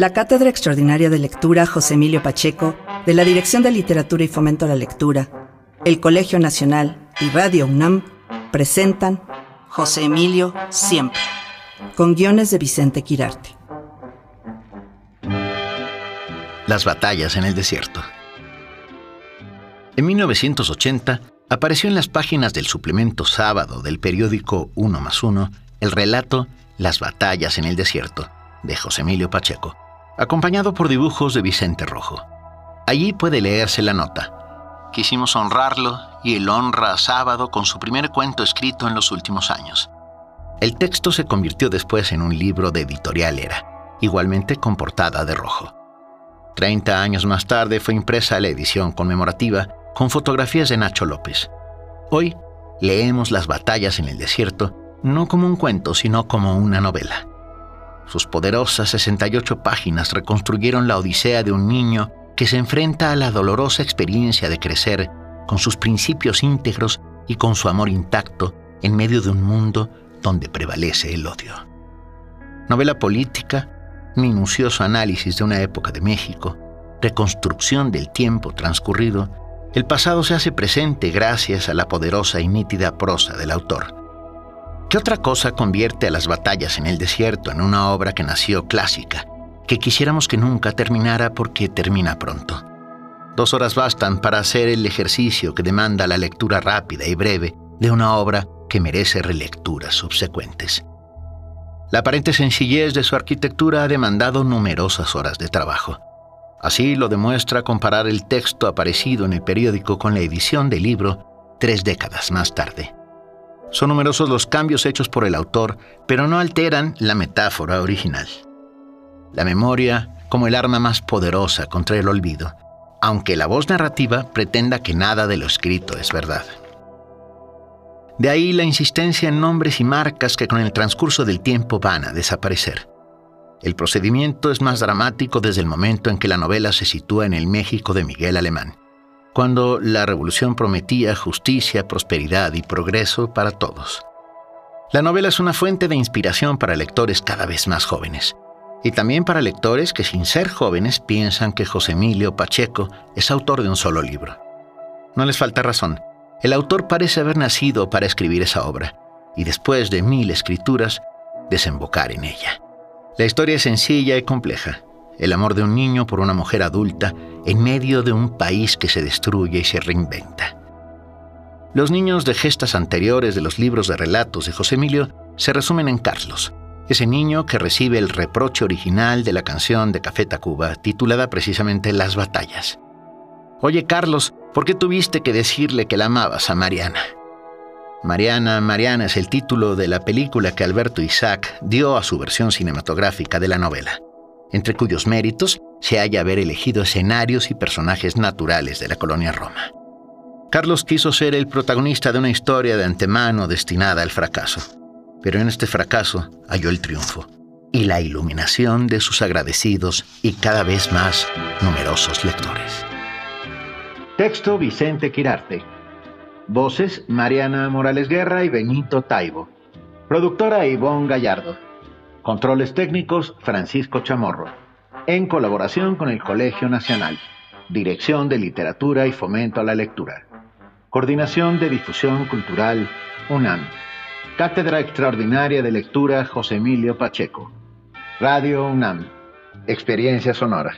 La Cátedra Extraordinaria de Lectura José Emilio Pacheco, de la Dirección de Literatura y Fomento a la Lectura, el Colegio Nacional y Radio UNAM presentan José Emilio Siempre, con guiones de Vicente Quirarte. Las batallas en el desierto. En 1980 apareció en las páginas del suplemento sábado del periódico Uno más Uno el relato Las batallas en el desierto de José Emilio Pacheco, acompañado por dibujos de Vicente Rojo. Allí puede leerse la nota. Quisimos honrarlo y él honra a Sábado con su primer cuento escrito en los últimos años. El texto se convirtió después en un libro de editorial Era, igualmente con portada de rojo. Treinta años más tarde fue impresa la edición conmemorativa con fotografías de Nacho López. Hoy leemos las batallas en el desierto no como un cuento, sino como una novela. Sus poderosas 68 páginas reconstruyeron la odisea de un niño que se enfrenta a la dolorosa experiencia de crecer con sus principios íntegros y con su amor intacto en medio de un mundo donde prevalece el odio. Novela política, minucioso análisis de una época de México, reconstrucción del tiempo transcurrido, el pasado se hace presente gracias a la poderosa y nítida prosa del autor. ¿Qué otra cosa convierte a las batallas en el desierto en una obra que nació clásica, que quisiéramos que nunca terminara porque termina pronto? Dos horas bastan para hacer el ejercicio que demanda la lectura rápida y breve de una obra que merece relecturas subsecuentes. La aparente sencillez de su arquitectura ha demandado numerosas horas de trabajo. Así lo demuestra comparar el texto aparecido en el periódico con la edición del libro tres décadas más tarde. Son numerosos los cambios hechos por el autor, pero no alteran la metáfora original. La memoria como el arma más poderosa contra el olvido, aunque la voz narrativa pretenda que nada de lo escrito es verdad. De ahí la insistencia en nombres y marcas que con el transcurso del tiempo van a desaparecer. El procedimiento es más dramático desde el momento en que la novela se sitúa en el México de Miguel Alemán cuando la revolución prometía justicia, prosperidad y progreso para todos. La novela es una fuente de inspiración para lectores cada vez más jóvenes, y también para lectores que sin ser jóvenes piensan que José Emilio Pacheco es autor de un solo libro. No les falta razón, el autor parece haber nacido para escribir esa obra, y después de mil escrituras, desembocar en ella. La historia es sencilla y compleja, el amor de un niño por una mujer adulta en medio de un país que se destruye y se reinventa. Los niños de gestas anteriores de los libros de relatos de José Emilio se resumen en Carlos, ese niño que recibe el reproche original de la canción de Café Tacuba, titulada precisamente Las batallas. Oye, Carlos, ¿por qué tuviste que decirle que la amabas a Mariana? Mariana, Mariana es el título de la película que Alberto Isaac dio a su versión cinematográfica de la novela entre cuyos méritos se halla haber elegido escenarios y personajes naturales de la colonia Roma. Carlos quiso ser el protagonista de una historia de antemano destinada al fracaso, pero en este fracaso halló el triunfo y la iluminación de sus agradecidos y cada vez más numerosos lectores. Texto Vicente Quirarte. Voces Mariana Morales Guerra y Benito Taibo. Productora Ivonne Gallardo. Controles técnicos Francisco Chamorro. En colaboración con el Colegio Nacional. Dirección de Literatura y Fomento a la Lectura. Coordinación de Difusión Cultural UNAM. Cátedra Extraordinaria de Lectura José Emilio Pacheco. Radio UNAM. Experiencia Sonora.